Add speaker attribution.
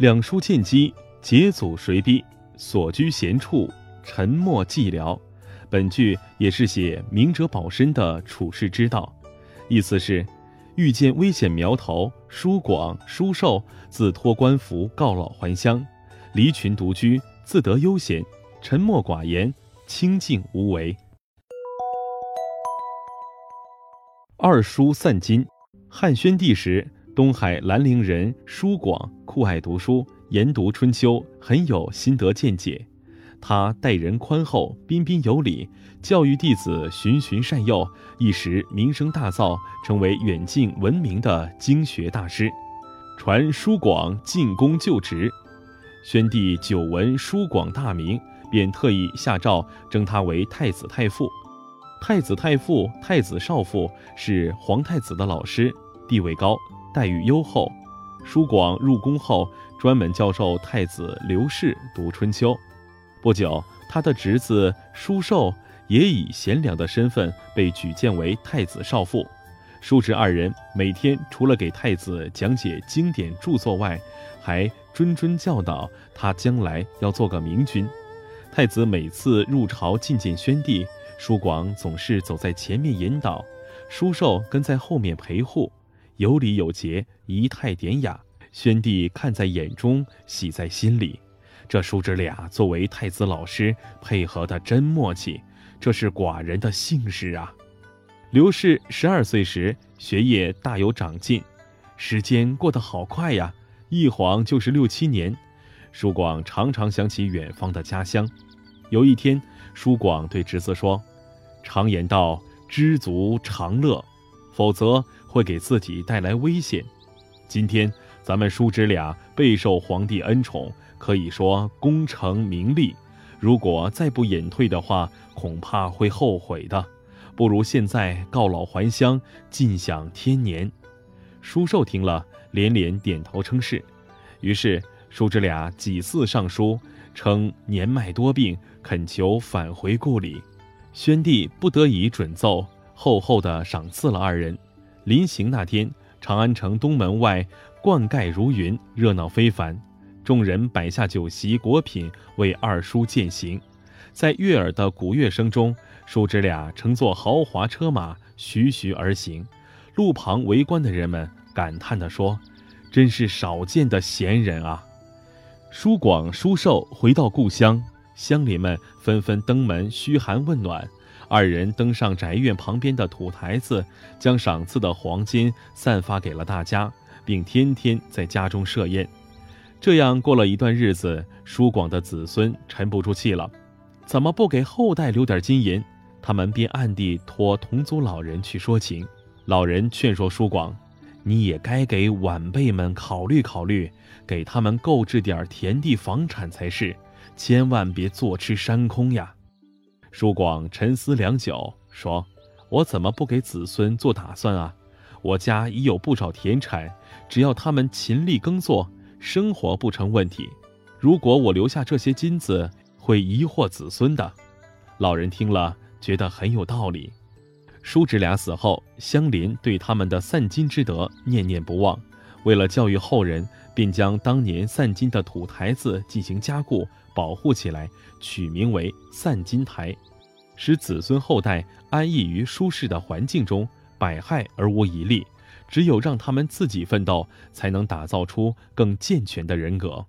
Speaker 1: 两书见机，解祖随逼，所居闲处，沉默寂寥。本句也是写明哲保身的处世之道，意思是遇见危险苗头，舒广、舒寿自托官服告老还乡，离群独居，自得悠闲，沉默寡言，清静无为。二书散金，汉宣帝时，东海兰陵人舒广酷爱读书，研读《春秋》，很有心得见解。他待人宽厚，彬彬有礼，教育弟子循循善诱，一时名声大噪，成为远近闻名的经学大师。传舒广进宫就职，宣帝久闻舒广大名，便特意下诏征他为太子太傅。太子太傅、太子少傅是皇太子的老师，地位高，待遇优厚。舒广入宫后，专门教授太子刘氏读《春秋》。不久，他的侄子舒寿也以贤良的身份被举荐为太子少傅。叔侄二人每天除了给太子讲解经典著作外，还谆谆教导他将来要做个明君。太子每次入朝觐见宣帝。舒广总是走在前面引导，舒寿跟在后面陪护，有礼有节，仪态典雅。宣帝看在眼中，喜在心里。这叔侄俩作为太子老师，配合的真默契，这是寡人的幸事啊！刘氏十二岁时学业大有长进，时间过得好快呀，一晃就是六七年。舒广常常想起远方的家乡。有一天，舒广对侄子说。常言道：“知足常乐，否则会给自己带来危险。”今天咱们叔侄俩备受皇帝恩宠，可以说功成名利。如果再不隐退的话，恐怕会后悔的。不如现在告老还乡，尽享天年。叔寿听了，连连点头称是。于是叔侄俩几次上书，称年迈多病，恳求返回故里。宣帝不得已准奏，厚厚的赏赐了二人。临行那天，长安城东门外冠盖如云，热闹非凡。众人摆下酒席果品，为二叔饯行。在悦耳的鼓乐声中，叔侄俩乘坐豪华车马，徐徐而行。路旁围观的人们感叹地说：“真是少见的贤人啊！”叔广、叔寿回到故乡。乡邻们纷纷登门嘘寒问暖，二人登上宅院旁边的土台子，将赏赐的黄金散发给了大家，并天天在家中设宴。这样过了一段日子，舒广的子孙沉不住气了，怎么不给后代留点金银？他们便暗地托同族老人去说情。老人劝说舒广：“你也该给晚辈们考虑考虑，给他们购置点田地房产才是。”千万别坐吃山空呀！舒广沉思良久，说：“我怎么不给子孙做打算啊？我家已有不少田产，只要他们勤力耕作，生活不成问题。如果我留下这些金子，会疑惑子孙的。”老人听了，觉得很有道理。叔侄俩死后，乡邻对他们的散金之德念念不忘，为了教育后人，并将当年散金的土台子进行加固。保护起来，取名为散金台，使子孙后代安逸于舒适的环境中，百害而无一利。只有让他们自己奋斗，才能打造出更健全的人格。